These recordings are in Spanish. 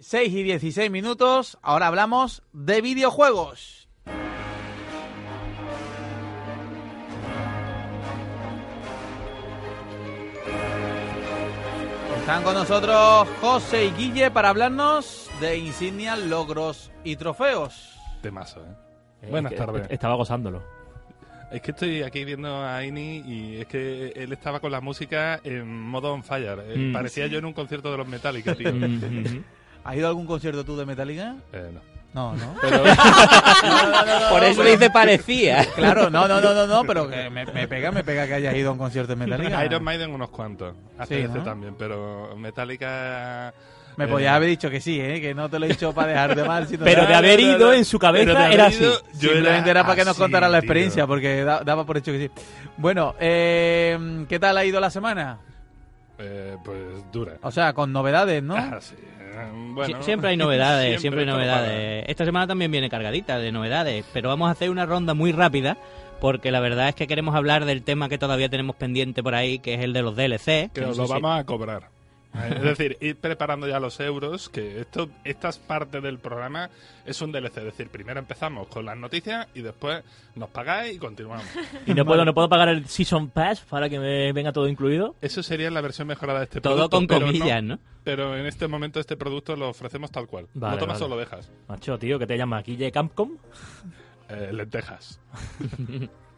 6 y 16 minutos, ahora hablamos de videojuegos. Están con nosotros José y Guille para hablarnos de insignias, logros y trofeos. Temazo, ¿eh? Eh, Buenas que- tardes. Estaba gozándolo. Es que estoy aquí viendo a Ini y es que él estaba con la música en modo on fire. Eh, Mm. Parecía yo en un concierto de los Metallica, tío. ¿Has ido a algún concierto tú de Metallica? Eh, no. No, no. Pero, Por eso dice parecía. Claro, no, no, no, no, no, pero que me, me pega, me pega que hayas ido a un concierto de Metallica. Iron Maiden unos cuantos. Sí, ACDC ¿no? también, pero Metallica... Me eh, podías haber dicho que sí, ¿eh? que no te lo he dicho para dejarte mal. sino Pero de haber ido en su pero cabeza era así. yo Simplemente era para que nos contara la tío. experiencia, porque da- daba por hecho que sí. Bueno, eh, ¿qué tal ha ido la semana? Eh, pues dura. O sea, con novedades, ¿no? Ah, sí. Bueno, Sie- siempre hay novedades, siempre, hay novedades. Esta semana también viene cargadita de novedades, pero vamos a hacer una ronda muy rápida porque la verdad es que queremos hablar del tema que todavía tenemos pendiente por ahí, que es el de los DLC. que Que no os sé lo si- vamos a cobrar. Es decir, ir preparando ya los euros, que esto, esta parte del programa es un DLC. Es decir, primero empezamos con las noticias y después nos pagáis y continuamos. Y no puedo, no puedo pagar el Season Pass para que me venga todo incluido. Eso sería la versión mejorada de este Todo producto. con pero comillas, no- ¿no? Pero en este momento este producto lo ofrecemos tal cual. Vale, lo tomas vale. o lo dejas. Macho, tío, que te llama Guille Campcom. Eh, lentejas.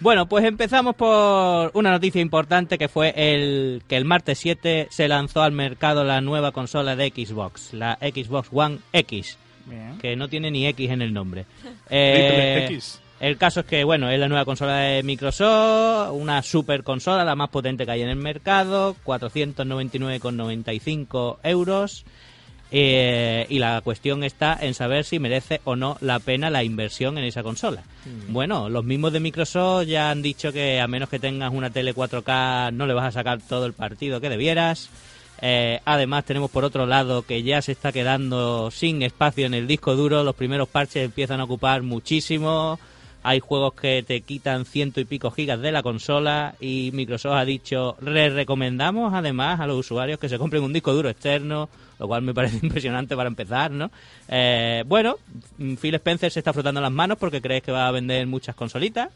Bueno, pues empezamos por una noticia importante que fue el que el martes 7 se lanzó al mercado la nueva consola de Xbox, la Xbox One X, Bien. que no tiene ni X en el nombre. Eh, X. El caso es que, bueno, es la nueva consola de Microsoft, una super consola, la más potente que hay en el mercado, 499,95 euros. Eh, y la cuestión está en saber si merece o no la pena la inversión en esa consola. Bueno, los mismos de Microsoft ya han dicho que a menos que tengas una tele 4K no le vas a sacar todo el partido que debieras. Eh, además tenemos por otro lado que ya se está quedando sin espacio en el disco duro, los primeros parches empiezan a ocupar muchísimo, hay juegos que te quitan ciento y pico gigas de la consola y Microsoft ha dicho, le recomendamos además a los usuarios que se compren un disco duro externo, lo cual me parece impresionante para empezar, ¿no? Eh, bueno, Phil Spencer se está frotando las manos porque crees que va a vender muchas consolitas.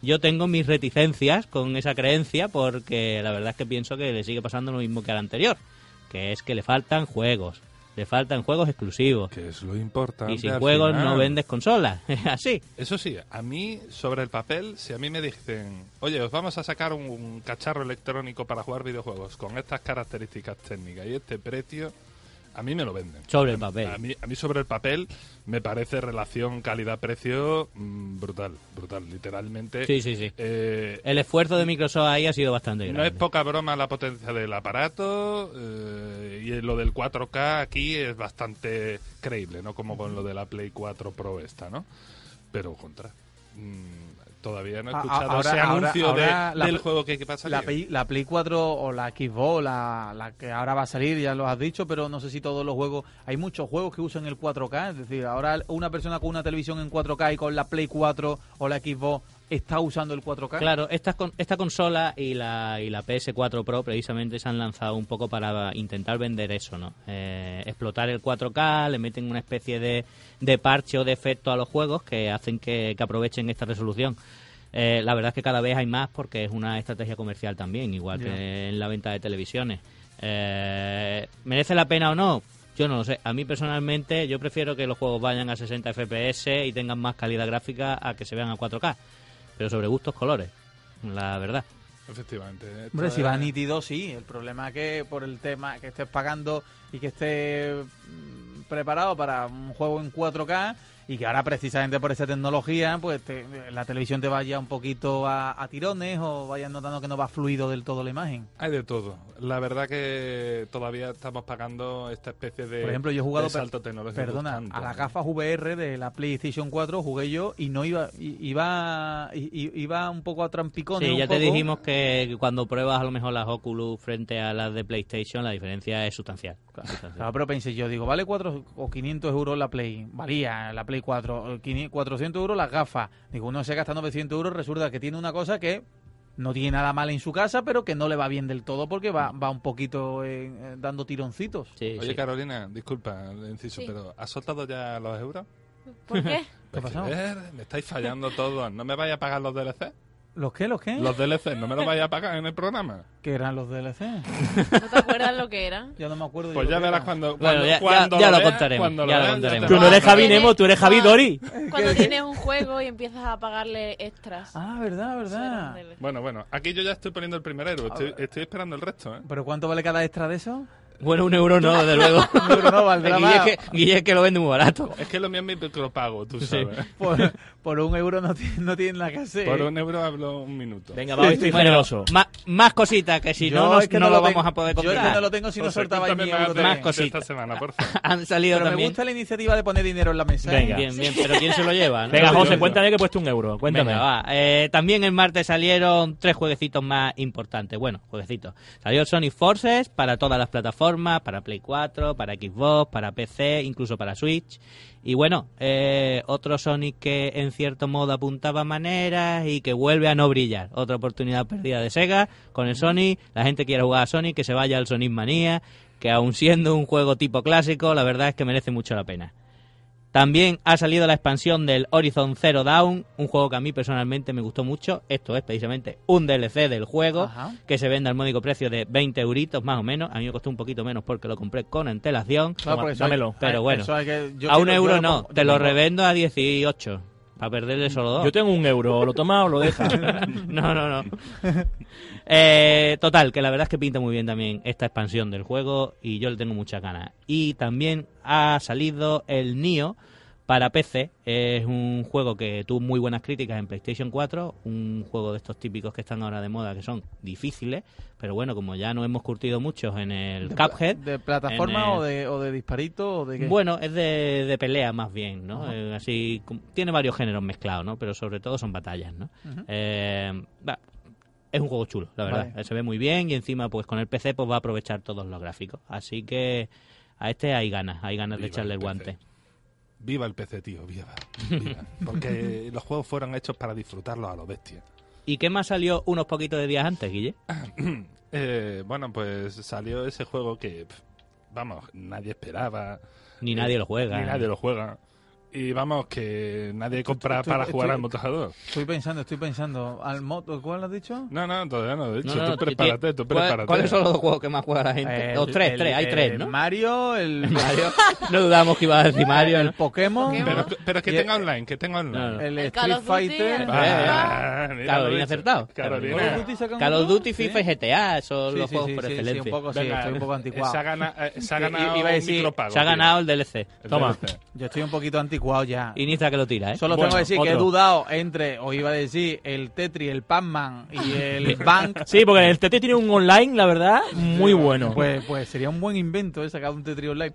Yo tengo mis reticencias con esa creencia porque la verdad es que pienso que le sigue pasando lo mismo que al anterior, que es que le faltan juegos, le faltan juegos exclusivos. Que es lo importante. Y sin juegos final. no vendes consolas, así. Eso sí, a mí, sobre el papel, si a mí me dicen, oye, os vamos a sacar un, un cacharro electrónico para jugar videojuegos con estas características técnicas y este precio, a mí me lo venden. Sobre el papel. A mí, a mí sobre el papel me parece relación calidad-precio mm, brutal, brutal, literalmente. Sí, sí, sí. Eh, El esfuerzo de Microsoft ahí ha sido bastante no grande. es poca broma la potencia del aparato eh, y lo del 4K aquí es bastante creíble, no como con lo de la Play 4 Pro esta, ¿no? Pero contra. mm, todavía no he escuchado ahora- ese anuncio ahora de- la del juego que, que pasa La Play, la Play 4 o la Xbox, la, la que ahora va a salir, ya lo has dicho, pero no sé si todos los juegos. Hay muchos juegos que usan el 4K, es decir, ahora una persona con una televisión en 4K y con la Play 4 o la Xbox está usando el 4K. Claro, esta, esta consola y la, y la PS4 Pro precisamente se han lanzado un poco para intentar vender eso, ¿no? Eh, explotar el 4K, le meten una especie de, de parche o de efecto a los juegos que hacen que, que aprovechen esta resolución. Eh, la verdad es que cada vez hay más porque es una estrategia comercial también, igual que en la venta de televisiones. Eh, ¿Merece la pena o no? Yo no lo sé. A mí personalmente yo prefiero que los juegos vayan a 60 FPS y tengan más calidad gráfica a que se vean a 4K. Pero sobre gustos colores, la verdad. Efectivamente. Hombre, si va nítido, sí. El problema es que por el tema que estés pagando y que estés mm, preparado para un juego en 4K y que ahora precisamente por esa tecnología, pues te- la televisión te vaya un poquito a, a tirones o vayas notando que no va fluido del todo la imagen. Hay de todo. La verdad que todavía estamos pagando esta especie de, Por ejemplo, yo he jugado, salto tecnológico. Perdona, a las gafas VR de la PlayStation 4 jugué yo y no iba iba iba un poco a trampicones. Sí, ya te dijimos que cuando pruebas a lo mejor las Oculus frente a las de PlayStation, la diferencia es sustancial. Sustancial. Claro, pero pensé yo, digo, vale 4 o 500 euros la Play, valía la Play 4, eh, 500 400 euros las gafas. Digo, uno se gasta 900 euros, resulta que tiene una cosa que no tiene nada mal en su casa, pero que no le va bien del todo porque va, va un poquito eh, eh, dando tironcitos. Sí, Oye, sí. Carolina, disculpa el inciso, Sí. pero ¿has soltado ya los euros? ¿Por qué? ¿Qué ha Pues, pasado? joder, me estáis fallando todos. ¿No me vais a pagar los DLC? ¿Los qué? ¿Los qué? Los DLC, ¿no me los vais a pagar en el programa? ¿Qué eran los DLC? ¿No te acuerdas lo que era? Ya no me acuerdo. Pues yo ya verás cuando, Bueno, cuando, ya- ya- cuando ya lo contaremos, cuando ya lo veas, contaremos. te Tú no eres Javi Nemo, tú eres Javi Dori. Cuando tienes un juego y empiezas a pagarle extras. Ah, verdad, verdad. Bueno, bueno, aquí yo ya estoy poniendo el primer héroe. Estoy, estoy esperando el resto, ¿eh? ¿Pero cuánto vale cada extra de eso? Bueno, un euro no, desde luego. Un euro no, valdrá Guille, es más. que, Guille es que lo vende muy barato. Es que lo mío es mi micropago, tú Sí. sabes. Por, por un euro no tiene, no tiene nada que hacer. Por un euro hablo un minuto. Venga, va, estoy Bueno, generoso. más, más cositas que si Yo no, nos- es que no, lo tengo- vamos a poder Yo es que no lo tengo si no cuéntame mi más euro cositas. esta semana, por favor. Han salido Pero me gusta la iniciativa de poner dinero en la mesa. ¿eh? Venga. Bien, bien, pero ¿quién se lo lleva? no? Venga, José, cuéntame que he puesto un euro. Cuéntame. Venga, va. Eh, también el martes salieron tres jueguecitos más importantes. Bueno, jueguecitos. Salió Sonic Forces para todas las plataformas, para Play 4, para Xbox, para PC, incluso para Switch. Y bueno, eh, otro Sonic que en cierto modo apuntaba maneras y que vuelve a no brillar. Otra oportunidad perdida de Sega con el Sonic. La gente quiere jugar a Sonic, que se vaya al Sonic Manía, que aun siendo un juego tipo clásico, la verdad es que merece mucho la pena. También ha salido la expansión del Horizon Zero Dawn, un juego que a mí personalmente me gustó mucho. Esto es precisamente un DLC del juego Ajá. que se vende al módico precio de 20 euritos más o menos. A mí me costó un poquito menos porque lo compré con antelación. Claro, hay- dámelo. Pero eh, bueno, que- a un euro no, te lo revendo a 18 para perderle solo dos. Yo tengo un euro, ¿lo toma o lo deja? no, no, no. Eh, total, que la verdad es que pinta muy bien también esta expansión del juego y yo le tengo muchas ganas. Y también ha salido el Nio para PC. Es un juego que tuvo muy buenas críticas en PlayStation 4. Un juego de estos típicos que están ahora de moda que son difíciles. Pero bueno, como ya no hemos curtido muchos en el de Cuphead. ¿De plataforma el- o, de, o de disparito o de qué? Bueno, es de, de pelea más bien, ¿no? Eh, así tiene varios géneros mezclados, ¿no? Pero sobre todo son batallas, ¿no? Eh, es un juego chulo, la verdad. Vale. Se ve muy bien y encima, pues con el PC, pues va a aprovechar todos los gráficos. Así que a este hay ganas, hay ganas de echarle el el PC. Viva el PC, tío, viva. viva. Porque los juegos fueron hechos para disfrutarlos a los bestias. ¿Y qué más salió unos poquitos de días antes, Guille? Eh, bueno, pues salió ese juego que, vamos, nadie esperaba. Ni Eh, nadie lo juega. Ni nadie lo juega. Y vamos, que nadie compra estoy- para jugar estoy- al motojador. Estoy pensando, estoy pensando. ¿Al moto cuál has dicho? No, no, todavía no, hecho, No, no, tú prepárate, tú ¿cuál- prepárate. ¿Cuáles son los dos juegos que más juega la gente? El- Los tres, el- tres, hay el tres, ¿no? Mario, el, Mario. No dudamos que iba a decir Mario, el. Pokémon. Pero, pero que tenga online, que tenga online. No, no. el, Street of Duty, Fighter. el- Ah, mira, Carolina lo he dicho. acertado. ¿Call of Carolina. Duty sacan Call of uno? Duty, FIFA y. GTA son los juegos por sí, sí, excelencia. un poco, sí, estoy un poco anticuado. Se ha, gana- eh, se ha ganado a Se ha ganado el DLC. Toma. Yo estoy un poquito anticuado ya. Inicia que lo tira, ¿eh? Solo Bueno, tengo que decir que he dudado entre, o iba a decir, el Tetris, el Pac-Man y el Bank. Sí, porque el TT tiene un online, la verdad, muy bueno. Pues, pues sería un buen invento eh, sacar un Tetris online.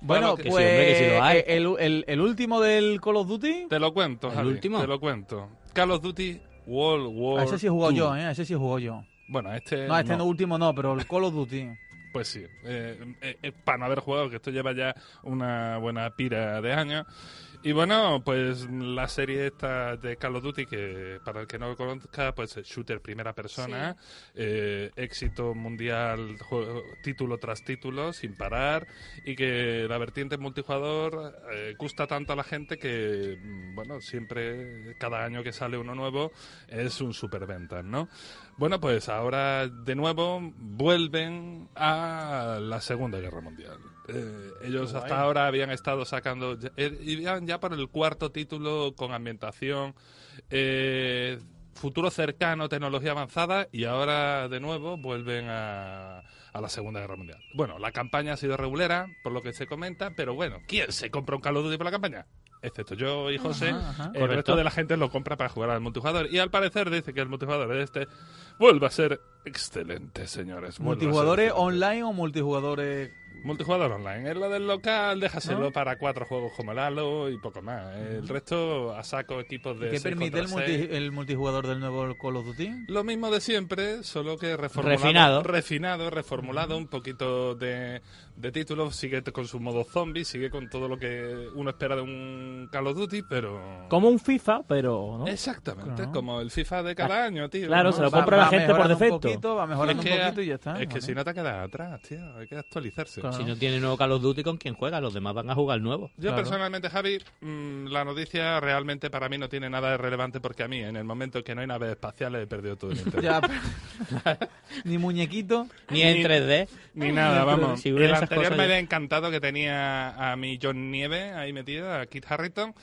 Bueno, Bueno, que sí, pues hombre, que sí lo hay. eh, el, el- el último del Call of Duty, Te lo cuento, ¿El Javi, último? Te lo cuento. Call of Duty World War a ese sí he jugado II. yo, ¿eh? A ese sí he jugado yo. Bueno, este No, este no. último no, pero el Call of Duty. Pues sí, eh, eh, eh, para no haber jugado, que esto lleva ya una buena pira de años. Y bueno, pues la serie esta de Call of Duty, que para el que no lo conozca, pues es shooter primera persona, eh, éxito mundial, juego- título tras título, sin parar, y que la vertiente multijugador eh, gusta tanto a la gente que, mm, bueno, siempre, cada año que sale uno nuevo, es un superventas, ¿no? Bueno, pues ahora de nuevo vuelven a la Segunda Guerra Mundial. Eh, ellos hasta ahora habían estado sacando, eh, iban ya por el cuarto título con ambientación, eh, futuro cercano, tecnología avanzada y ahora de nuevo vuelven a, a la Segunda Guerra Mundial. Bueno, la campaña ha sido regulera, por lo que se comenta, pero bueno, ¿quién se compra un Call of Duty por la campaña? Excepto yo y José. Ajá, ajá. El Correcto. resto de la gente lo compra para jugar al multijugador. Y al parecer dice que el multijugador de este vuelve a ser excelente, señores. ser ¿Multijugadores excelente. online o multijugadores Multijugador online. Es lo del local, déjaselo ¿No? para cuatro juegos como el Halo y poco más. El resto, a saco equipos de ¿Qué permite el, multi- el multijugador del nuevo Call of Duty? Lo mismo de siempre, solo que reformulado. Refinado. Refinado, reformulado, un poquito de, de título. Sigue con su modo zombie, sigue con todo lo que uno espera de un Call of Duty, pero... Como un FIFA, pero. ¿no? Exactamente, Claro. como el FIFA de cada año, tío. claro, ¿no? se lo Va- compra la va gente por defecto. Un poquito, va mejorando Es un que, poquito y ya está. es que ¿vale? si no te quedas atrás, tío. Hay que actualizarse. Claro. Si no tiene nuevo Call of Duty, ¿con quién juega? Los demás van a jugar nuevo. Yo Claro. personalmente, Javi, mm, la noticia realmente para mí no tiene nada de relevante porque a mí, en el momento en que no hay naves espaciales, he perdido todo el interés. Ya, pero- Ni muñequito. Ni en 3D. Ni nada, vamos. Si el anterior cosas me había encantado que tenía a mi John Nieve ahí metido, a Kit Harrington.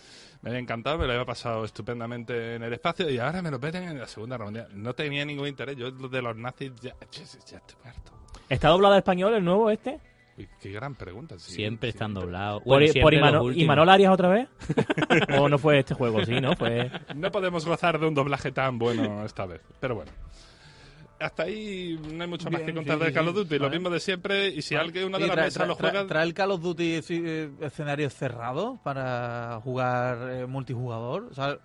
Me había encantado, me lo había pasado estupendamente en el espacio y ahora me lo meten en la Segunda Guerra Mundial. No tenía ningún interés. Yo de los nazis ya, ya, ya estoy harto. ¿Está doblado al español el nuevo este? Uy, qué gran pregunta. sí, Siempre están doblados. ¿Por, Bueno, por Imano- últimos. Imanol Arias otra vez? ¿O no fue este juego? Sí, ¿no? Fue... No podemos gozar de un doblaje tan bueno esta vez. Pero bueno. Hasta ahí no hay mucho más Bien, que contar sí, de Call of. Duty. Lo mismo de siempre. Y si alguien, uno de Oye, la trae, mesa trae- lo juega... trae el Call of Duty eh, escenarios cerrados para jugar eh, multijugador. O sea,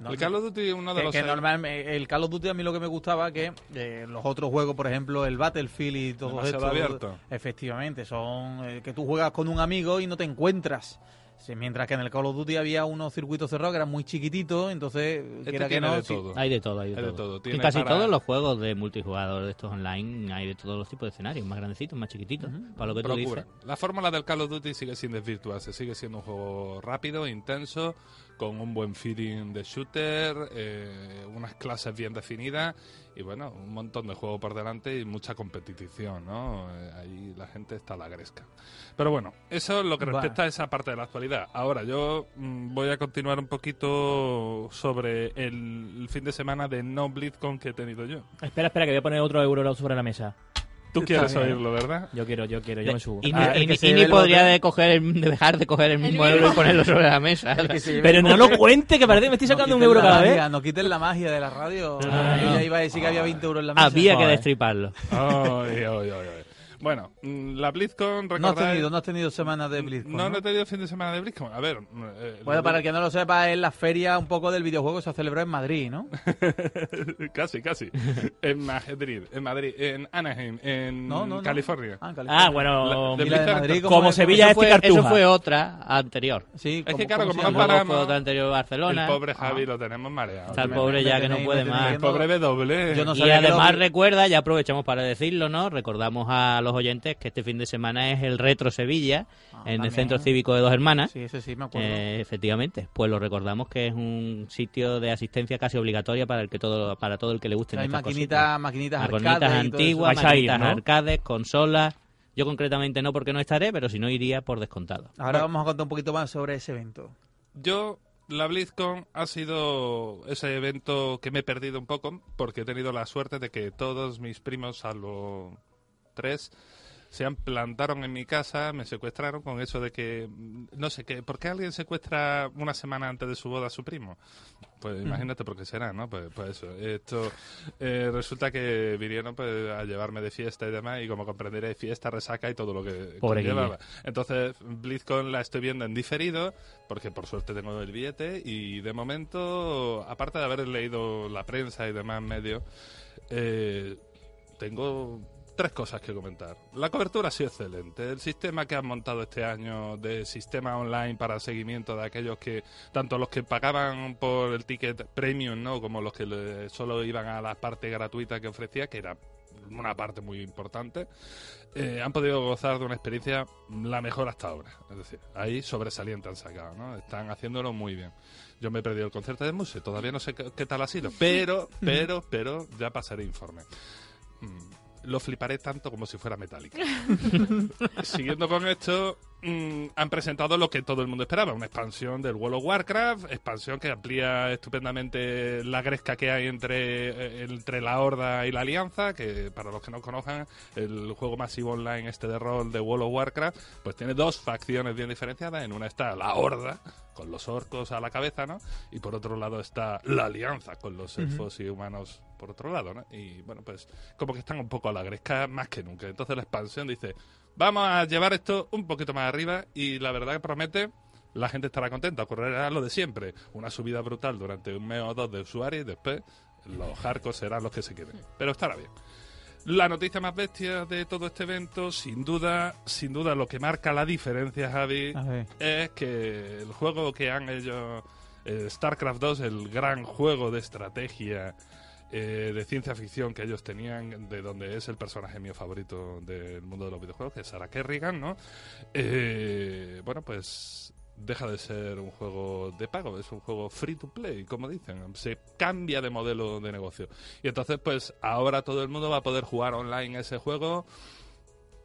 no- el Call of Duty, uno de que, los... que normalmente el Call of Duty a mí lo que me gustaba que eh, los otros juegos, por ejemplo, el Battlefield y todo esto, abierto. efectivamente, son eh, que tú juegas con un amigo y no te encuentras. Sí, mientras que en el Call of Duty había unos circuitos cerrados que eran muy chiquititos, entonces Este que no, de todo. Hay de todo, hay de Hay de todo. Tiene casi para- todos los juegos de multijugador de estos online hay de todos los tipos de escenarios, más grandecitos, más chiquititos, para lo que tú Procura. dices. La fórmula del Call of Duty sigue sin desvirtuarse, sigue siendo un juego rápido, intenso, con un buen feeling de shooter, eh, unas clases bien definidas y bueno, un montón de juego por delante y mucha competición, ¿no? Eh, ahí la gente está a la gresca. Pero bueno, eso es lo que Va. respecta a esa parte de la actualidad. Ahora yo mm, voy a continuar un poquito sobre el, el fin de semana de no BlizzCon que he tenido yo. Espera, espera, que voy a poner otro euro sobre la mesa. Tú quieres bien. oírlo, ¿verdad? Yo quiero, yo quiero, yo me subo. Y, Ah, ni- el y y lleve ni el podría de, coger el- de dejar de coger el mismo mismo. euro y ponerlo sobre la mesa. El Pero el no lo cuente, que parece que me estoy sacando no un euro cada vez. No quiten la magia de la radio. Ah, no, yo ya iba a decir que había 20 euros en la mesa. Había que destriparlo. Ay, ay, ay. Bueno, mm, la BlizzCon, No has, tenido, no has tenido semanas de BlizzCon. No, ¿no? no he tenido fin de semana de BlizzCon. A ver... eh, Bueno, lo para el que no lo sepa, es la feria un poco del videojuego que se celebró en Madrid, ¿no? casi, casi. en Madrid, en Madrid, en Anaheim, en No, no, no. California. Ah, en California. Ah, bueno, La- de ¿Y la de Madrid como es? Sevilla Eso este fue, eso fue otra anterior. Sí, Es que, claro, ¿cómo como se no llama? para- Luego fue otra anterior Barcelona. El pobre Javi lo tenemos mareado. Está el pobre ya que no puede más. El pobre W. Yo no Y además recuerda, ya aprovechamos para decirlo, ¿no? Recordamos a los oyentes que este fin de semana es el Retro Sevilla Ah, en el. Centro Cívico de Dos Hermanas. Sí, ese sí, me acuerdo. Eh, efectivamente, pues lo recordamos que es un sitio de asistencia casi obligatoria para el que todo para todo el que le guste Hay estas maquinitas, maquinitas Maquinitas antiguas, maquinitas ¿no? arcades, consolas. Yo concretamente no porque no estaré, pero si no iría por descontado. Ahora vamos a contar un poquito más sobre ese evento. Yo, la BlizzCon ha sido ese evento que me he perdido un poco porque he tenido la suerte de que todos mis primos, salvo tres, se plantaron en mi casa, me secuestraron con eso de que, mm, no sé, qué ¿por qué alguien secuestra una semana antes de su boda a su primo? Pues imagínate por qué será, ¿no? Pues, pues eso, esto, eh, resulta que vinieron pues, a llevarme de fiesta y demás, y como comprenderéis, fiesta, resaca y todo lo que conllevaba. Entonces, BlizzCon la estoy viendo en diferido, porque por suerte tengo el billete, y de momento, aparte de haber leído la prensa y demás medios, eh, tengo tres cosas que comentar. La cobertura ha sido excelente. El sistema que han montado este año de sistema online para seguimiento de aquellos que, tanto los que pagaban por el ticket premium, ¿no? Como los que le- solo iban a la parte gratuita que ofrecía, que era una parte muy importante, eh, han podido gozar de una experiencia la mejor hasta ahora. Es decir, ahí sobresaliente han sacado, ¿no? Están haciéndolo muy bien. Yo me he perdido el concierto de Muse, todavía no sé qué, qué tal ha sido, pero, pero, pero, ya pasaré informe. Mm, Lo fliparé tanto como si fuera Metallica. Siguiendo con esto, mm, han presentado lo que todo el mundo esperaba, una expansión del World of Warcraft, expansión que amplía estupendamente la gresca que hay entre, eh, entre la Horda y la Alianza, que para los que no conozcan, el juego masivo online este de rol de World of Warcraft, pues tiene dos facciones bien diferenciadas. En una está la Horda, con los orcos a la cabeza, ¿no? Y por otro lado está la Alianza, con los elfos y humanos por otro lado, ¿no? Y bueno, pues como que están un poco a la gresca más que nunca. Entonces la expansión dice, Vamos a llevar esto un poquito más arriba y la verdad que promete, la gente estará contenta. Ocurrirá lo de siempre, una subida brutal durante un mes o dos de usuarios y después los hardcore serán los que se queden. Pero estará bien. La noticia más bestia de todo este evento, sin duda, sin duda lo que marca la diferencia, Javi, es que el juego que han ellos, eh, StarCraft 2, el gran juego de estrategia eh, de ciencia ficción que ellos tenían, de donde es el personaje mío favorito del mundo de los videojuegos, que es Sarah Kerrigan, ¿no? Eh, bueno, pues deja de ser un juego de pago, es un juego free to play, como dicen, se cambia de modelo de negocio. Y entonces, pues ahora todo el mundo va a poder jugar online ese juego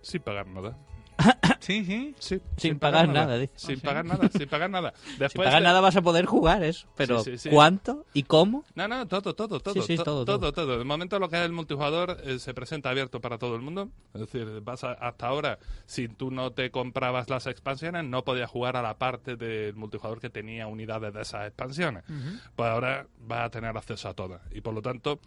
sin pagar nada. Sí, sí. Sí, Sin pagar nada, dice. Sin pagar nada, sin pagar nada. Después Sin pagar de- nada vas a poder jugar eso. Pero Sí, sí, sí. ¿cuánto y cómo? No, no, todo, todo, todo. Sí, sí, to- todo, todo, todo. todo. De momento lo que es el multijugador eh, se presenta abierto para todo el mundo. Es decir, vas a- hasta ahora, si tú no te comprabas las expansiones, no podías jugar a la parte del multijugador que tenía unidades de esas expansiones. Pues ahora vas a tener acceso a todas. Y por lo tanto,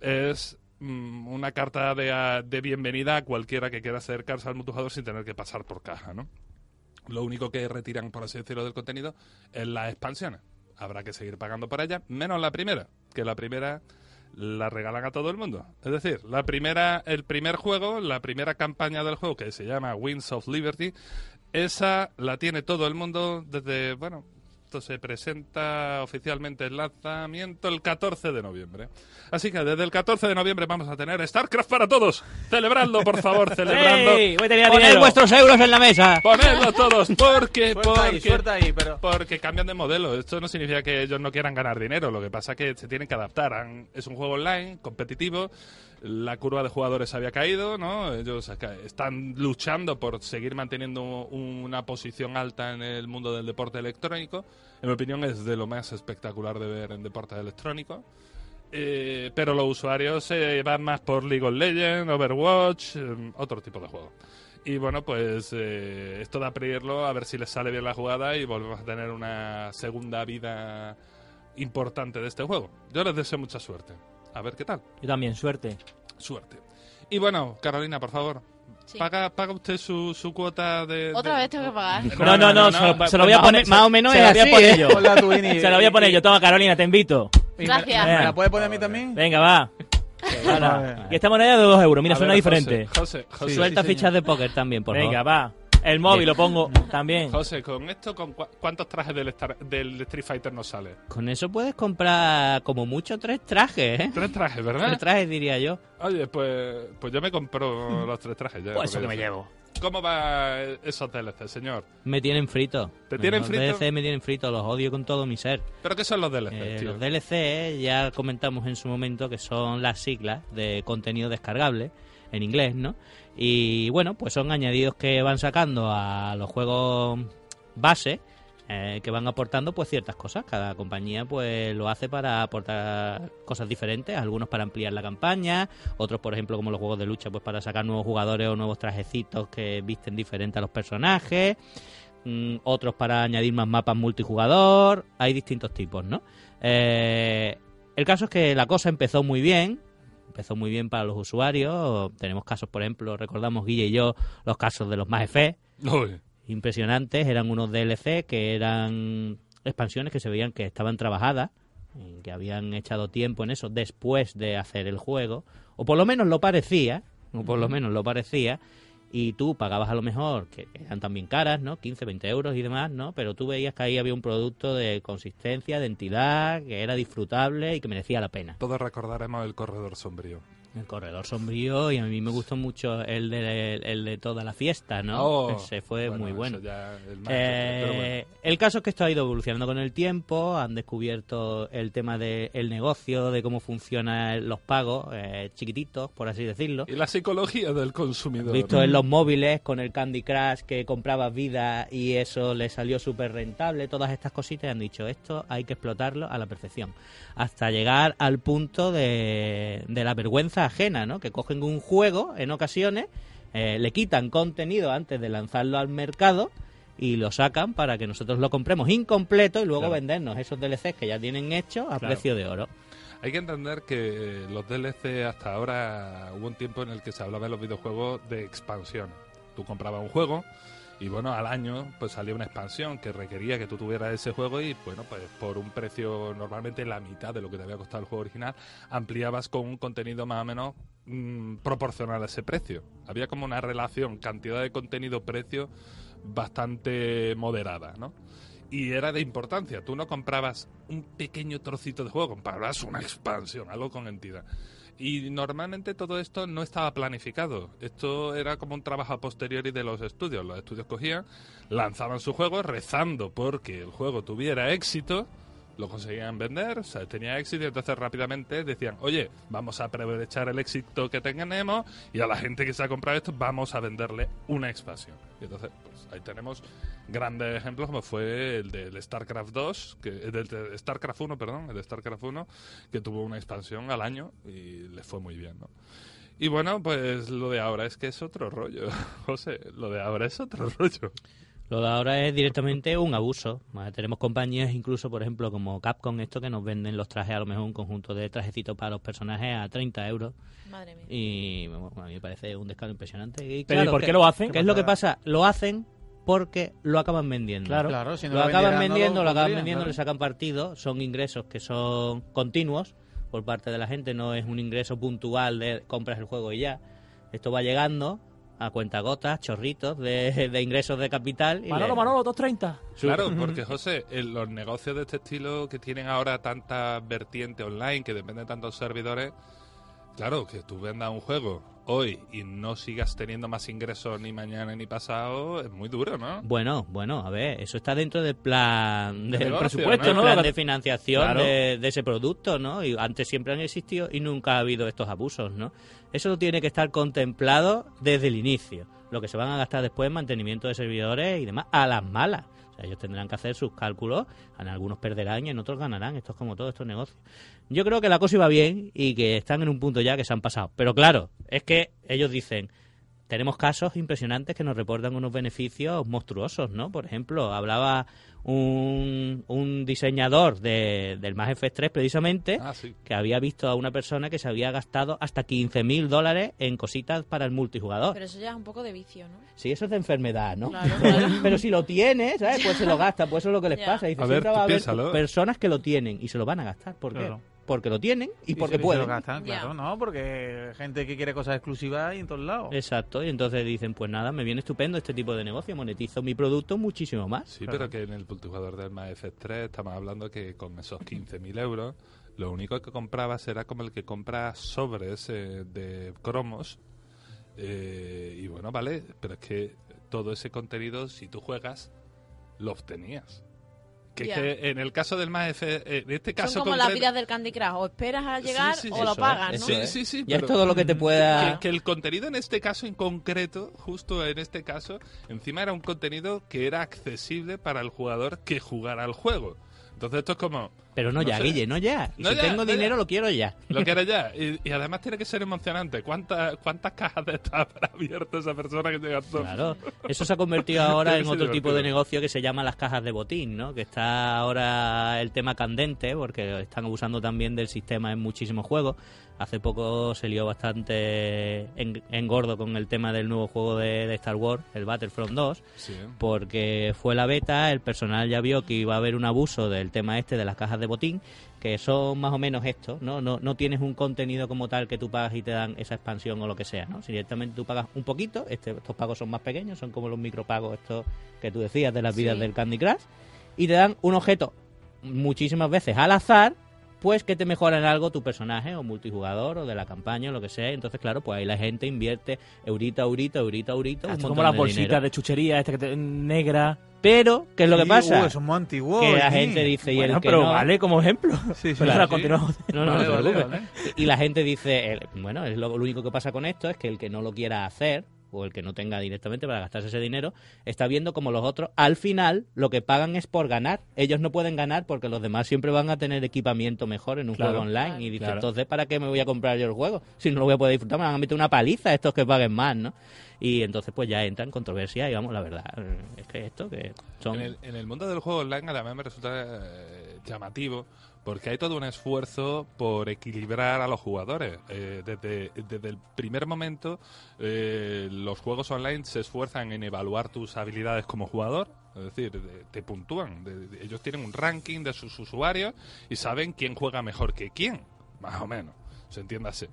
es mm, una carta de, a- de bienvenida a cualquiera que quiera acercarse al multijugador sin tener que pasar por caja, ¿no? Lo único que retiran, por así decirlo, del contenido es las expansiones. Habrá que seguir pagando por ellas, menos la primera, que la primera la regalan a todo el mundo. Es decir, la primera, el primer juego, la primera campaña del juego que se llama Wings of Liberty, esa la tiene todo el mundo desde, bueno, esto se presenta oficialmente el lanzamiento el 14 de noviembre. Así que desde el 14 de noviembre vamos a tener StarCraft para todos. Celebradlo, por favor, celebradlo. ¡Ey! Voy a tener Poned vuestros euros en la mesa. Ponedlo todos, porque, ahí, porque, suelta ahí, pero... porque cambian de modelo. Esto no significa que ellos no quieran ganar dinero. Lo que pasa es que se tienen que adaptar. Es un juego online, competitivo. La curva de jugadores había caído, ¿no? Ellos están luchando por seguir manteniendo una posición alta en el mundo del deporte electrónico. En mi opinión es de lo más espectacular de ver en deporte electrónico. Eh, pero los usuarios se van más por League of Legends, Overwatch, eh, otro tipo de juego. Y bueno, pues eh, esto da a pedirlo a ver si les sale bien la jugada y volvemos a tener una segunda vida importante de este juego. Yo les deseo mucha suerte. A ver qué tal. Yo también, suerte. Suerte. Y bueno, Carolina, por favor, Sí. paga, paga usted su, su cuota de... Otra de- vez tengo que pagar. No, no, no, se lo, se lo voy a poner. más o menos se es lo voy a así, poner ¿eh? yo. Hola. Se lo voy a poner yo. Toma, Carolina, te invito. Gracias. ¿Me la puedes poner a mí también? Venga, va. A Hala. ver. Y esta moneda de 2 euros. Mira, A suena ver, diferente. José, José, José, Suelta sí, fichas señor. de póker también, por Venga, favor. va. El móvil lo pongo también. José, con esto, con ¿cuántos trajes del, Star- del Street Fighter nos sale? Con eso puedes comprar como mucho tres trajes, ¿eh? Tres trajes, ¿verdad? Tres trajes diría yo. Oye, pues, pues yo me compro los tres trajes ya. Pues eso que me llevo. ¿Cómo va esos DLC, señor? Me tienen frito. ¿Te tienen los frito? DLC me tienen frito, los odio con todo mi ser. ¿Pero qué son los DLC, Eh, tío? los DLC ya comentamos en su momento que son las siglas de contenido descargable en inglés, ¿no? Y bueno, pues son añadidos que van sacando a los juegos base eh, que van aportando pues ciertas cosas. Cada compañía pues lo hace para aportar cosas diferentes, algunos para ampliar la campaña, otros por ejemplo como los juegos de lucha pues para sacar nuevos jugadores o nuevos trajecitos que visten diferente a los personajes mm, otros para añadir más mapas multijugador, hay distintos tipos, ¿no? Eh, el caso es que la cosa empezó muy bien, empezó muy bien para los usuarios, tenemos casos, por ejemplo, recordamos Guille y yo, los casos de los más Uy, impresionantes, eran unos DLC que eran expansiones que se veían que estaban trabajadas, que habían echado tiempo en eso después de hacer el juego, o por lo menos lo parecía, o por lo menos lo parecía, y tú pagabas a lo mejor, que eran también caras, ¿no? 15, 20 euros y demás, ¿no? Pero tú veías que ahí había un producto de consistencia, de entidad, que era disfrutable y que merecía la pena. todos recordaremos el corredor sombrío. El corredor sombrío y a mí me gustó mucho el de, el de toda la fiesta, ¿no? Oh, Ese fue muy bueno. el Eh, bueno. El caso es que esto ha ido evolucionando con el tiempo, han descubierto el tema del negocio, de cómo funcionan los pagos, eh, chiquititos, por así decirlo. Y la psicología del consumidor. Visto en los móviles con el Candy Crush que comprabas vida y eso le salió súper rentable, todas estas cositas han dicho esto hay que explotarlo a la perfección. Hasta llegar al punto de, de la vergüenza ajena, ¿no? Que cogen un juego en ocasiones, eh, le quitan contenido antes de lanzarlo al mercado y lo sacan para que nosotros lo compremos incompleto y luego Claro. vendernos esos DLCs que ya tienen hechos a Claro. precio de oro. Hay que entender que los DLC hasta ahora hubo un tiempo en el que se hablaba en los videojuegos de expansión. Tú comprabas un juego y bueno, al año pues salía una expansión que requería que tú tuvieras ese juego y bueno, pues por un precio normalmente la mitad de lo que te había costado el juego original, ampliabas con un contenido más o menos mm, proporcional a ese precio. Había como una relación cantidad de contenido-precio bastante moderada, ¿no? Y era de importancia. Tú no comprabas un pequeño trocito de juego, comprabas una expansión, algo con entidad. Y normalmente todo esto no estaba planificado. Esto era como un trabajo a posteriori de los estudios. Los estudios cogían, lanzaban su juego rezando porque el juego tuviera éxito, lo conseguían vender, o sea, tenía éxito entonces rápidamente decían, oye, vamos a aprovechar el éxito que tenemos y a la gente que se ha comprado esto vamos a venderle una expansión. Y entonces, pues ahí tenemos grandes ejemplos como fue el del StarCraft 2, que, de StarCraft 1, perdón, el de StarCraft 1, que tuvo una expansión al año y le fue muy bien, ¿no? Y bueno, pues lo de ahora es que es otro rollo, José, lo de ahora es otro rollo. Lo de ahora es directamente un abuso. ¿vale? Tenemos compañías incluso, por ejemplo, como Capcom, esto que nos venden los trajes, a lo mejor un conjunto de trajecitos para los personajes a 30 euros. Madre mía. Y bueno, a mí me parece un descaro impresionante. Y Pero ¿y claro, por ¿qué- qué lo hacen? ¿Qué es lo que pasa? Lo hacen porque lo acaban vendiendo. Claro. Claro, si no lo acaban no vendiendo, lo acaban vendiendo, claro. le sacan partido, son ingresos que son continuos por parte de la gente, no es un ingreso puntual de compras el juego y ya. Esto va llegando a cuentagotas, chorritos de, de ingresos de capital. Y Manolo, le- Manolo, 230. Claro, porque José, el- los negocios de este estilo que tienen ahora tanta vertiente online, que dependen de tantos servidores, claro, que tú vendas un juego hoy y no sigas teniendo más ingresos ni mañana ni pasado, es muy duro, ¿no? Bueno, bueno, a ver, eso está dentro del plan, del negocio, presupuesto, ¿no? del plan de financiación Claro. de, de ese producto, ¿no? Y antes siempre han existido y nunca ha habido estos abusos, ¿no? Eso tiene que estar contemplado desde el inicio. Lo que se van a gastar después en mantenimiento de servidores y demás, a las malas. O sea, ellos tendrán que hacer sus cálculos, en algunos perderán y en otros ganarán. Esto es como todos estos negocios. Yo creo que la cosa iba bien y que están en un punto ya que se han pasado. Pero claro, es que ellos dicen, tenemos casos impresionantes que nos reportan unos beneficios monstruosos, ¿no? Por ejemplo, hablaba un, un diseñador de, del Mass Effect 3 precisamente Ah, sí. que había visto a una persona que se había gastado hasta 15.000 dólares en cositas para el multijugador. Pero eso ya es un poco de vicio, ¿no? Sí, eso es de enfermedad, ¿no? Claro, claro. Pero si lo tienes, ¿sabes? Pues se lo gasta, pues eso es lo que les Ya. pasa. Dice, A ver, va a haber piénsalo. personas que lo tienen y se lo van a gastar. ¿Por qué? Claro. Porque lo tienen y, Y porque se- y se pueden. lo gastan, Ya. claro, ¿no? Porque gente que quiere cosas exclusivas hay en todos lados. Exacto, y entonces dicen, pues nada, me viene estupendo este tipo de negocio, monetizo mi producto muchísimo más. Sí, Claro. pero que en el multijugador del Mass Effect 3 estamos hablando que con esos 15.000 euros, lo único que comprabas era como el que compra sobres eh, de cromos. eh, y bueno, vale, pero es que todo ese contenido, si tú juegas, lo obtenías. Que, en el caso del Effect, eh, en este caso Son como las concreto- vidas del Candy Crush. O esperas a llegar sí, sí, o lo pagas, es, ¿no? Sí, es. sí, sí, Ya es todo lo que te pueda... que, que el contenido en este caso en concreto, justo en este caso, encima era un contenido que era accesible para el jugador que jugara al juego. Entonces esto es como, Pero no, no ya, sé. Guille, no ya. No si ya, tengo no dinero ya. lo quiero ya. lo que era ya. Y, y además tiene que ser emocionante. ¿Cuántas, cuántas cajas de estas habrá abierto esa persona que te gastó? Claro, eso se ha convertido ahora en otro tipo de negocio que se llama las cajas de botín, ¿no? Que está ahora el tema candente porque están abusando también del sistema en muchísimos juegos. Hace poco se lió bastante en, engordo con el tema del nuevo juego de, de Star Wars, el Battlefront 2, Sí. porque fue la beta, el personal ya vio que iba a haber un abuso del tema este de las cajas de botín, que son más o menos esto, ¿no? No, no tienes un contenido como tal que tú pagas y te dan esa expansión o lo que sea, ¿no? Si directamente tú pagas un poquito, este, estos pagos son más pequeños, son como los micropagos estos que tú decías de las vidas Sí. del Candy Crush, y te dan un objeto muchísimas veces al azar, pues que te mejoran algo tu personaje o multijugador o de la campaña o lo que sea. Entonces, claro, pues ahí la gente invierte eurito, eurito, eurito, eurito. un como las de bolsitas de chuchería, esta que te, negra. Pero, ¿qué es lo que pasa? uh, eso es muy antiguo. que la sí. gente dice, y Bueno, el que pero no... vale como ejemplo. Sí, sí, Pero ahora sí. continuamos. No, no, no Vale, te vale, preocupes. vale. Y la gente dice, el- bueno, es lo, lo único que pasa con esto es que el que no lo quiera hacer, o el que no tenga directamente para gastarse ese dinero, está viendo como los otros, al final, lo que pagan es por ganar. Ellos no pueden ganar porque los demás siempre van a tener equipamiento mejor en un Claro. juego online. Y dice, Claro. entonces, ¿para qué me voy a comprar yo el juego? Si no lo voy a poder disfrutar, me van a meter una paliza estos que paguen más, ¿no? Y entonces, pues ya entra en controversia y vamos, la verdad, eh, es que esto, que son... En el, en el mundo del juego online, además me resulta eh, llamativo porque hay todo un esfuerzo por equilibrar a los jugadores. Eh, desde, desde el primer momento, eh, los juegos online se esfuerzan en evaluar tus habilidades como jugador. Es decir, de- te puntúan. Ellos tienen un ranking de sus usuarios y saben quién juega mejor que quién, más o menos. Se entiéndase.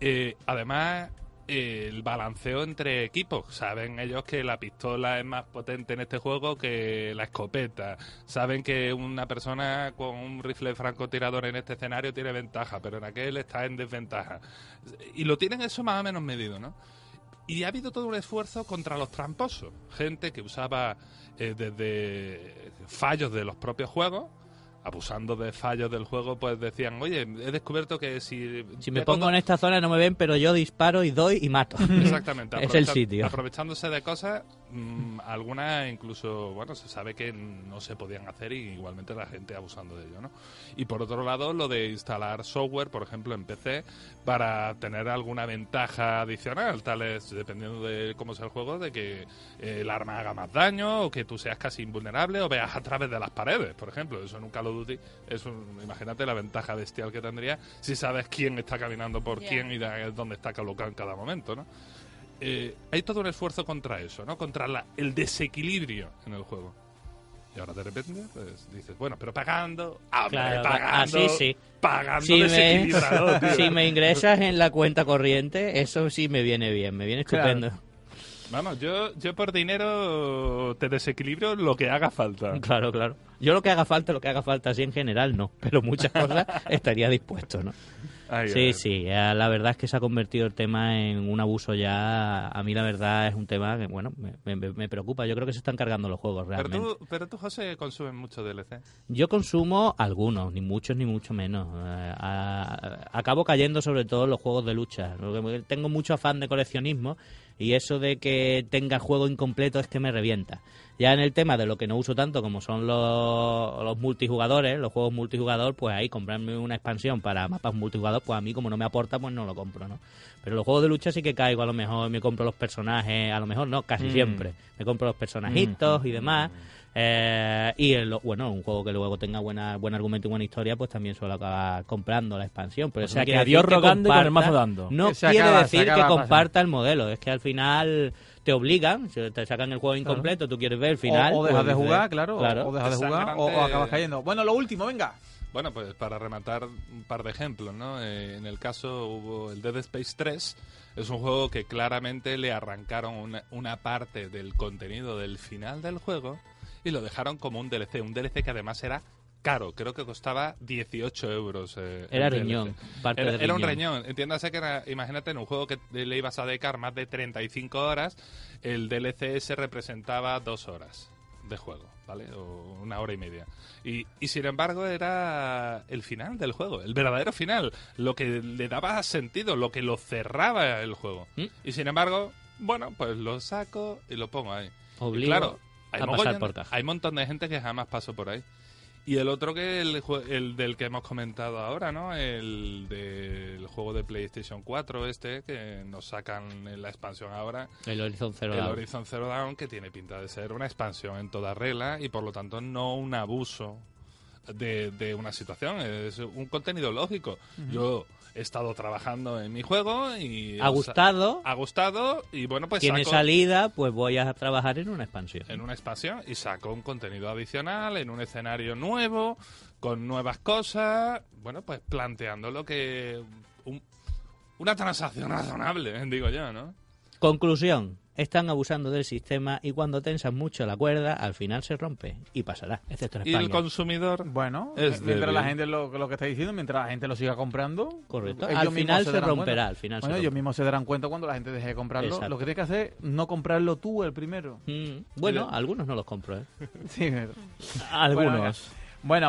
Eh, además, el balanceo entre equipos. Saben ellos que la pistola es más potente en este juego que la escopeta. Saben que una persona con un rifle francotirador en este escenario tiene ventaja, pero en aquel está en desventaja. Y lo tienen eso más o menos medido, ¿no? Y ha habido todo un esfuerzo contra los tramposos. Gente que usaba eh, desde fallos de los propios juegos, abusando de fallos del juego, pues decían, oye, he descubierto que si... Si me pongo en esta zona no me ven, pero yo disparo y doy y mato. Exactamente. Es el sitio. Aprovechándose de cosas, mm, algunas incluso, bueno, se sabe que no se podían hacer y igualmente la gente abusando de ello, ¿no? Y por otro lado, lo de instalar software, por ejemplo, en PC, para tener alguna ventaja adicional, tal es, dependiendo de cómo sea el juego, de que el arma haga más daño o que tú seas casi invulnerable o veas a través de las paredes, por ejemplo. Eso en un Call of Duty es un, imagínate la ventaja bestial que tendría si sabes quién está caminando por quién y de- dónde está colocado en cada momento, ¿no? Eh, hay todo un esfuerzo contra eso, ¿no? Contra la- el desequilibrio en el juego. Y ahora de repente, pues dices, bueno, pero pagando, hombre, Claro, pagando, así sí. pagando Si me, desequilibrado, tío. si me ingresas en la cuenta corriente, eso sí me viene bien, me viene Claro. estupendo. Vamos, yo, yo por dinero te desequilibro lo que haga falta. Claro, claro. Yo lo que haga falta, lo que haga falta, así en general no, pero muchas cosas estaría dispuesto, ¿no? Ay, Sí, ay. sí, eh, la verdad es que se ha convertido el tema en un abuso ya. A mí la verdad es un tema que, bueno, me, me- me preocupa. Yo creo que se están cargando los juegos Pero realmente. tú, pero tú, José, consumes mucho DLC. Yo consumo algunos, ni muchos ni mucho menos. Eh, acabo cayendo sobre todo en los juegos de lucha. Tengo mucho afán de coleccionismo y eso de que tenga juego incompleto es que me revienta. Ya en el tema de lo que no uso tanto como son los, los multijugadores, los juegos multijugador, pues ahí comprarme una expansión para mapas multijugador, pues a mí como no me aporta, pues no lo compro, ¿no? Pero los juegos de lucha sí que caigo a lo mejor, me compro los personajes, a lo mejor no, casi Mm. siempre. Me compro los personajitos y demás. Eh, y el- bueno, un juego que luego tenga buena, buen argumento y buena historia, pues también suelo acabar comprando la expansión. Pero O sea, no que quiere a Dios decir que rogando y con el comparta- mazo dando. No Que quiere acaba- decir que comparta el modelo. Es que al final te obligan, te sacan el juego incompleto, tú quieres ver el final. o, o pues dejas de dices, jugar, claro, claro. o dejas de jugar o acabas cayendo. Bueno, lo último, venga. Bueno, pues para rematar un par de ejemplos, ¿no? Eh, en el caso hubo el Dead Space 3, es un juego que claramente le arrancaron una, una parte del contenido del final del juego y lo dejaron como un DLC, un DLC que además era caro, creo que costaba 18 euros. eh, Era riñón, parte Era, de era un riñón. reñón. Entiéndase que era, imagínate, en un juego que le ibas a dedicar más de 35 horas, el DLC se representaba dos horas de juego, ¿vale? O una hora y media. Y, y sin embargo era el final del juego, el verdadero final, lo que le daba sentido, lo que lo cerraba el juego. ¿Mm? Y sin embargo, bueno, pues lo saco y lo pongo ahí. Y claro, hay a mogollón- pasar por caja. Hay un montón de gente que jamás pasó por ahí. Y el otro que el, jue- el del que hemos comentado ahora, ¿no? El del juego de PlayStation 4 este, que nos sacan en la expansión ahora, El Horizon Zero el Dawn. Horizon Zero Dawn, que tiene pinta de ser una expansión en toda regla y por lo tanto no un abuso de, de una situación, es un contenido lógico. Yo he estado trabajando en mi juego y... Ha gustado, Ha gustado y bueno, pues tiene saco- salida, pues voy a trabajar en una expansión. en una expansión y saco un contenido adicional en un escenario nuevo, con nuevas cosas, bueno, pues planteando lo que... un- una transacción razonable, digo yo, ¿no? Conclusión. Están abusando del sistema y cuando tensas mucho la cuerda, al final se rompe y pasará. Excepto en Y el España. consumidor... Bueno, Es mientras débil. la gente lo, lo que está diciendo, mientras la gente lo siga comprando, Correcto. ellos Al final se romperá, cuenta. al final se Bueno, ellos mismos se darán cuenta cuando la gente deje de comprarlo. Exacto. Lo que tienes que hacer es no comprarlo tú el primero. Mm, bueno, algunos no los compro, ¿eh? Sí, pero- Algunos. Bueno,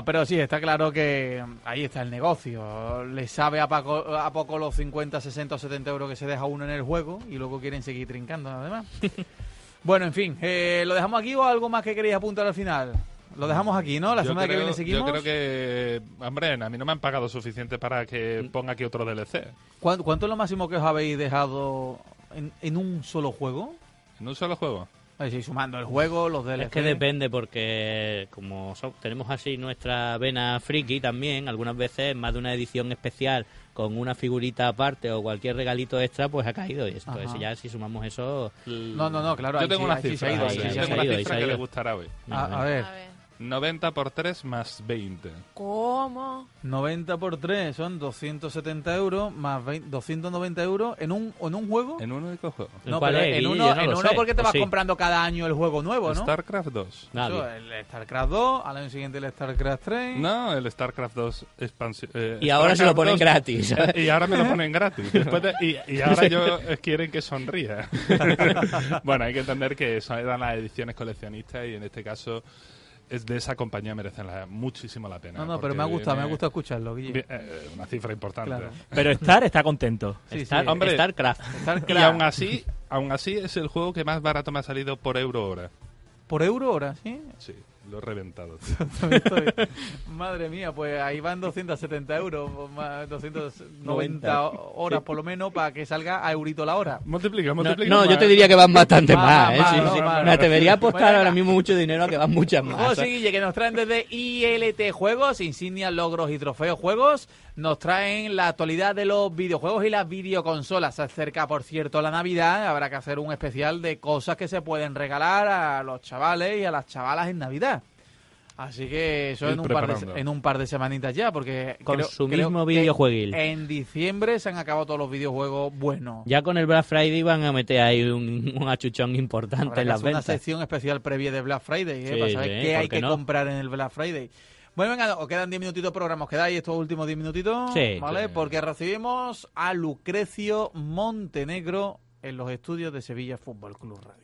pero sí, está claro que ahí está el negocio. Le sabe a poco, a poco los 50, 60 o 70 euros que se deja uno en el juego y luego quieren seguir trincando, además. bueno, en fin, eh, ¿lo dejamos aquí o algo más que queréis apuntar al final? Lo dejamos aquí, ¿no? La Yo semana que creo- viene seguimos. Yo creo que, hombre, a mí no me han pagado suficiente para que ponga aquí otro DLC. ¿Cuánto, cuánto es lo máximo que os habéis dejado en, en un solo juego? En un solo juego. Es decir, sumando el juego, los DLC. Es que depende porque como tenemos así nuestra vena friki también, algunas veces más de una edición especial con una figurita aparte o cualquier regalito extra, pues ha caído. Y entonces Ajá. ya si sumamos eso... No, no, no, claro. Yo tengo sí- una sí cifra, ahí ahí sí tengo una que le gustará hoy. A, a ver, A ver. 90 por 3 más 20. ¿Cómo? 90 por 3 son 270 euros más 20 290 euros en un, en un juego. En un único juego. ¿En no, pero es, en uno, no en uno porque te ¿O vas sí? comprando cada año el juego nuevo, ¿no? StarCraft 2. Nadie. Eso, el StarCraft 2, al año siguiente el StarCraft 3. No, el StarCraft 2 expansión. eh, Y ahora se lo ponen 2, gratis. eh, Y ahora me lo ponen gratis. Después de- y, y ahora yo eh, quieren que sonría. bueno, hay que entender que son, eran las ediciones coleccionistas y en este caso es de esa compañía merecen la- muchísimo la pena. No, no, pero me ha gustado, me ha gustado escucharlo, Guille. eh, una cifra importante. Claro. Pero Star está contento. Sí, sí. Star- Hombre. StarCraft. StarCraft. Y aún así, aún así es el juego que más barato me ha salido por euro hora. Por euro hora, ¿sí? Sí, lo he reventado. Madre mía, pues ahí van 270 euros, más 290 horas por lo menos para que salga a eurito la hora. multiplica, No, multiplica. no, yo te diría que van bastante Más, más, ¿eh? más, Sí, no, sí. más, Me atrevería a apostar Bueno, ahora mismo mucho dinero a que van muchas más. José Guille, que nos traen desde ILT Juegos, insignias, logros y trofeos juegos. Nos traen la actualidad de los videojuegos y las videoconsolas. Se acerca, por cierto, la Navidad. Habrá que hacer un especial de cosas que se pueden regalar a los chavales y a las chavalas en Navidad. Así que eso en un, par de, en un par de semanitas ya, porque creo- Consumismo videojueguil. En diciembre se han acabado todos los videojuegos buenos. Ya con el Black Friday van a meter ahí un, un achuchón importante Habrá en las hacer una ventas. sección especial previa de Black Friday, ¿eh? Sí, para saber sí, qué hay ¿por qué que no? comprar en el Black Friday. Bueno, venga, os quedan 10 minutitos de programa. ¿Os quedáis estos últimos 10 minutitos? Sí. ¿Vale? Sí. Porque recibimos a Lucrecio Montenegro en los estudios de Sevilla Fútbol Club Radio.